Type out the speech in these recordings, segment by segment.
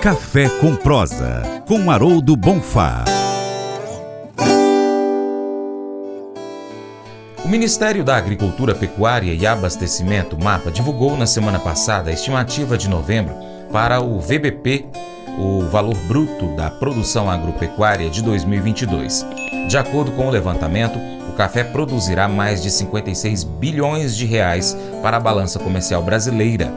Café com Prosa, com Haroldo Bonfá. O Ministério da Agricultura, Pecuária e Abastecimento, MAPA, divulgou na semana passada a estimativa de novembro para o VBP, o valor bruto da produção agropecuária de 2022. De acordo com o levantamento, o café produzirá mais de 56 bilhões de reais para a balança comercial brasileira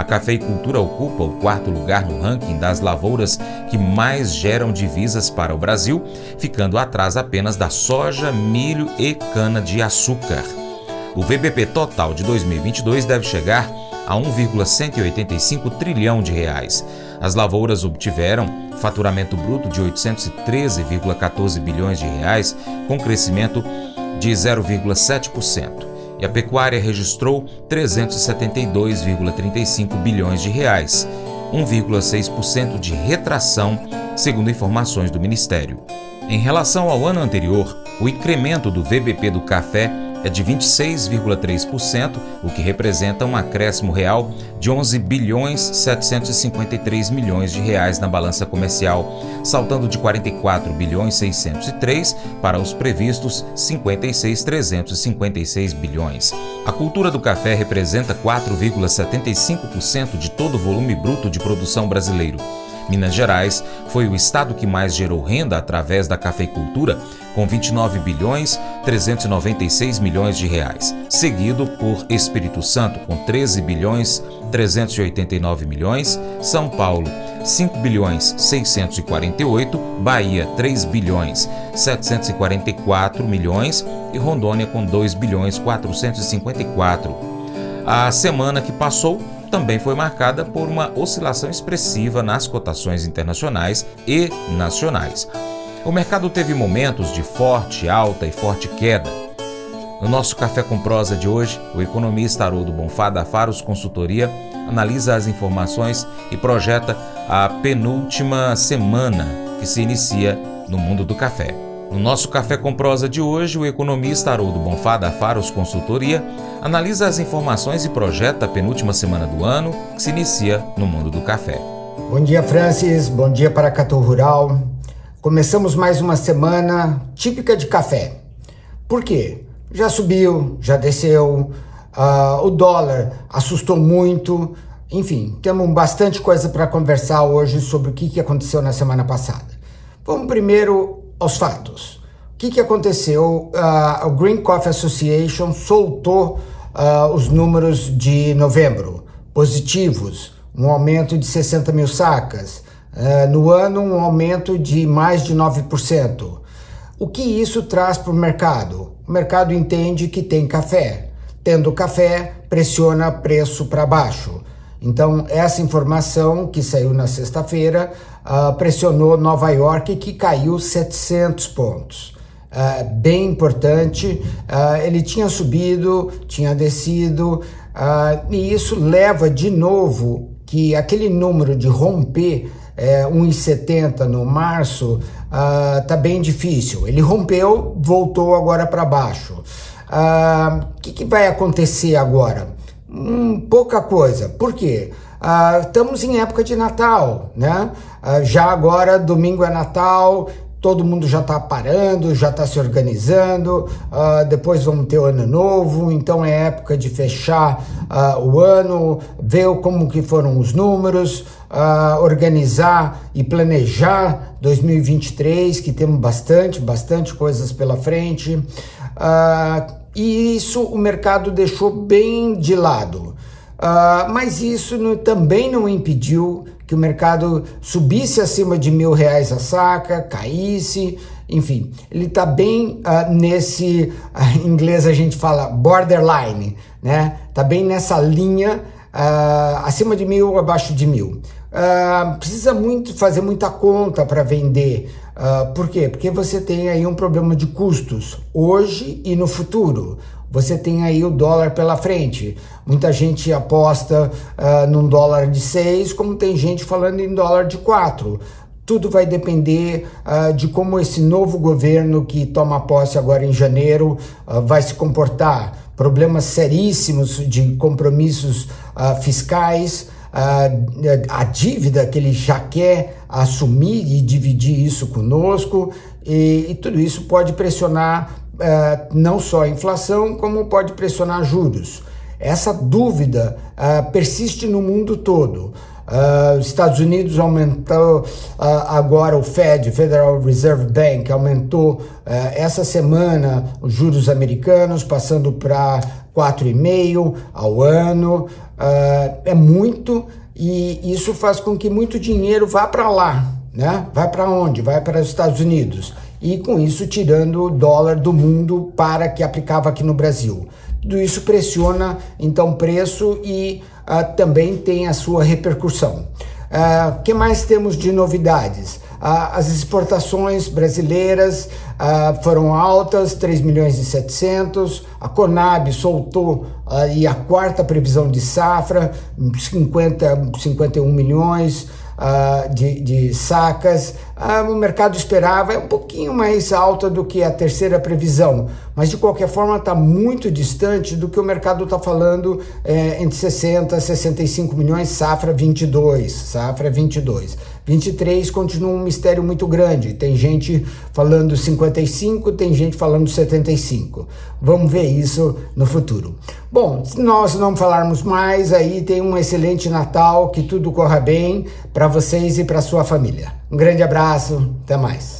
a cafeicultura ocupa o quarto lugar no ranking das lavouras que mais geram divisas para o Brasil, ficando atrás apenas da soja, milho e cana-de-açúcar. O VBP total de 2022 deve chegar a 1,185 trilhão de reais. As lavouras obtiveram faturamento bruto de 813,14 bilhões de reais, com crescimento de 0,7% e a pecuária registrou 372,35 bilhões de reais, 1,6% de retração, segundo informações do Ministério. Em relação ao ano anterior, o incremento do VBP do café é de 26,3%, o que representa um acréscimo real de 11 bilhões 753 milhões de reais na balança comercial, saltando de 44 bilhões 603 para os previstos 56 356 bilhões. A cultura do café representa 4,75% de todo o volume bruto de produção brasileiro. Minas Gerais foi o estado que mais gerou renda através da cafeicultura, com 29 bilhões 396 milhões de reais, seguido por Espírito Santo com 13 bilhões 389 milhões, São Paulo 5 bilhões 648, Bahia 3 bilhões 744 milhões e Rondônia com 2 bilhões 454. A semana que passou também foi marcada por uma oscilação expressiva nas cotações internacionais e nacionais. O mercado teve momentos de forte alta e forte queda. No nosso Café com Prosa de hoje, o economista Haroldo Bonfá da Faros Consultoria analisa as informações e projeta a penúltima semana que se inicia no mundo do café. No nosso Café com Prosa de hoje, o economista Haroldo Bonfá da Faros Consultoria analisa as informações e projeta a penúltima semana do ano que se inicia no mundo do café. Bom dia, Francis. Bom dia para Catu Rural. Começamos mais uma semana típica de café. Por quê? Já subiu, já desceu, uh, o dólar assustou muito. Enfim, temos bastante coisa para conversar hoje sobre o que, que aconteceu na semana passada. Vamos primeiro aos fatos. O que, que aconteceu? Uh, o Green Coffee Association soltou uh, os números de novembro, positivos, um aumento de 60 mil sacas. Uh, no ano, um aumento de mais de 9%. O que isso traz para o mercado? O mercado entende que tem café. Tendo café, pressiona preço para baixo. Então, essa informação que saiu na sexta-feira uh, pressionou Nova York, que caiu 700 pontos. Uh, bem importante, uh, ele tinha subido, tinha descido, e isso leva de novo que aquele número de romper é, 1,70 no março está bem difícil. Ele rompeu, voltou agora para baixo. O que, que vai acontecer agora? Hum, pouca coisa. Por quê? Uh, estamos em época de Natal, né? Uh, já agora, domingo é Natal, todo mundo já está parando, já está se organizando, uh, depois vamos ter o ano novo, então é época de fechar uh, o ano, ver como que foram os números, uh, organizar e planejar 2023, que temos bastante, bastante coisas pela frente e isso o mercado deixou bem de lado. Uh, mas isso também não impediu que o mercado subisse acima de mil reais a saca, caísse, enfim, ele está bem uh, nesse, uh, em inglês a gente fala borderline, né? Está bem nessa linha, acima de mil, abaixo de mil. precisa muito fazer muita conta para vender por quê? Porque você tem aí um problema de custos hoje e no futuro. Você tem aí o dólar pela frente. Muita gente aposta uh, num dólar de 6, como tem gente falando em dólar de 4. Tudo vai depender uh, de como esse novo governo que toma posse agora em janeiro uh, vai se comportar. Problemas seríssimos de compromissos fiscais, a dívida que ele já quer assumir e dividir isso conosco, e, e tudo isso pode pressionar uh, não só a inflação, como pode pressionar juros. Essa dúvida uh, persiste no mundo todo. Uh, os Estados Unidos aumentou uh, agora o Fed, Federal Reserve Bank, aumentou uh, essa semana os juros americanos, passando para 4,5 ao ano. é muito e isso faz com que muito dinheiro vá para lá, né? Vai para onde? Vai para os Estados Unidos e com isso tirando o dólar do mundo para que aplicava aqui no Brasil. Tudo isso pressiona então o preço e uh, também tem a sua repercussão. O uh, ah, que mais temos de novidades? Uh, as exportações brasileiras uh, foram altas, 3 milhões e 700. A Conab soltou aí a quarta previsão de safra, 50, 51 milhões uh, de, de, sacas. Uh, o mercado esperava é um pouquinho mais alta do que a terceira previsão, mas de qualquer forma está muito distante do que o mercado está falando é, entre 60 e 65 milhões, safra 22, safra 22. 23 continua um mistério muito grande. Tem gente falando 55, tem gente falando 75. Vamos ver isso no futuro. Bom, se nós não falarmos mais, aí tem um excelente Natal, que tudo corra bem para vocês e para sua família. Um grande abraço, até mais.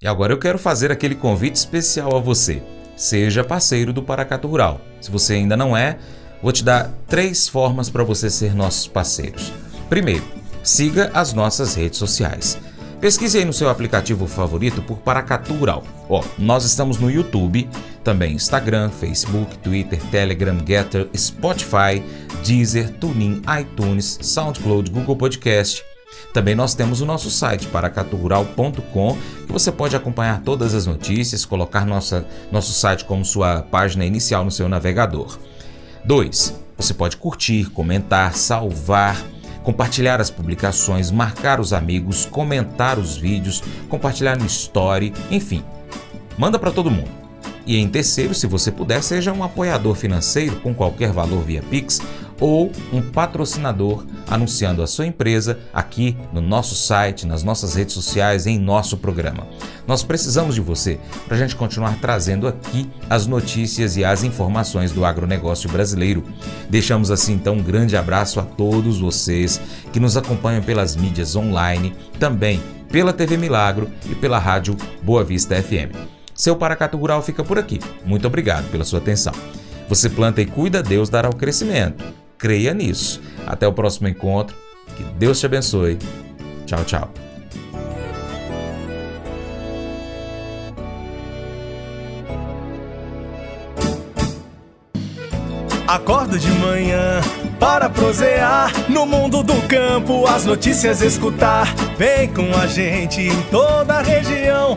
E agora eu quero fazer aquele convite especial a você. Seja parceiro do Paracato Rural. Se você ainda não é, vou te dar três formas para você ser nossos parceiros. Primeiro, siga as nossas redes sociais. Pesquise aí no seu aplicativo favorito por Paracatu Rural. Ó, nós estamos no YouTube, também Instagram, Facebook, Twitter, Telegram, Getter, Spotify, Deezer, TuneIn, iTunes, SoundCloud, Google Podcast também nós temos o nosso site paracaturural.com, que você pode acompanhar todas as notícias, colocar nossa, nosso site como sua página inicial no seu navegador. 2. Você pode curtir, comentar, salvar, compartilhar as publicações, marcar os amigos, comentar os vídeos, compartilhar no story, enfim. Manda para todo mundo. E em terceiro, se você puder, seja um apoiador financeiro com qualquer valor via Pix ou um patrocinador anunciando a sua empresa aqui no nosso site, nas nossas redes sociais, em nosso programa. Nós precisamos de você para a gente continuar trazendo aqui as notícias e as informações do agronegócio brasileiro. Deixamos assim então um grande abraço a todos vocês que nos acompanham pelas mídias online, também pela TV Milagro e pela rádio Boa Vista FM. Seu Paracatu Rural fica por aqui. Muito obrigado pela sua atenção. Você planta e cuida, Deus dará o crescimento. Creia nisso. Até o próximo encontro. Que Deus te abençoe. Tchau, tchau. Acordo de manhã para prosear no mundo do campo, as notícias escutar. Vem com a gente em toda a região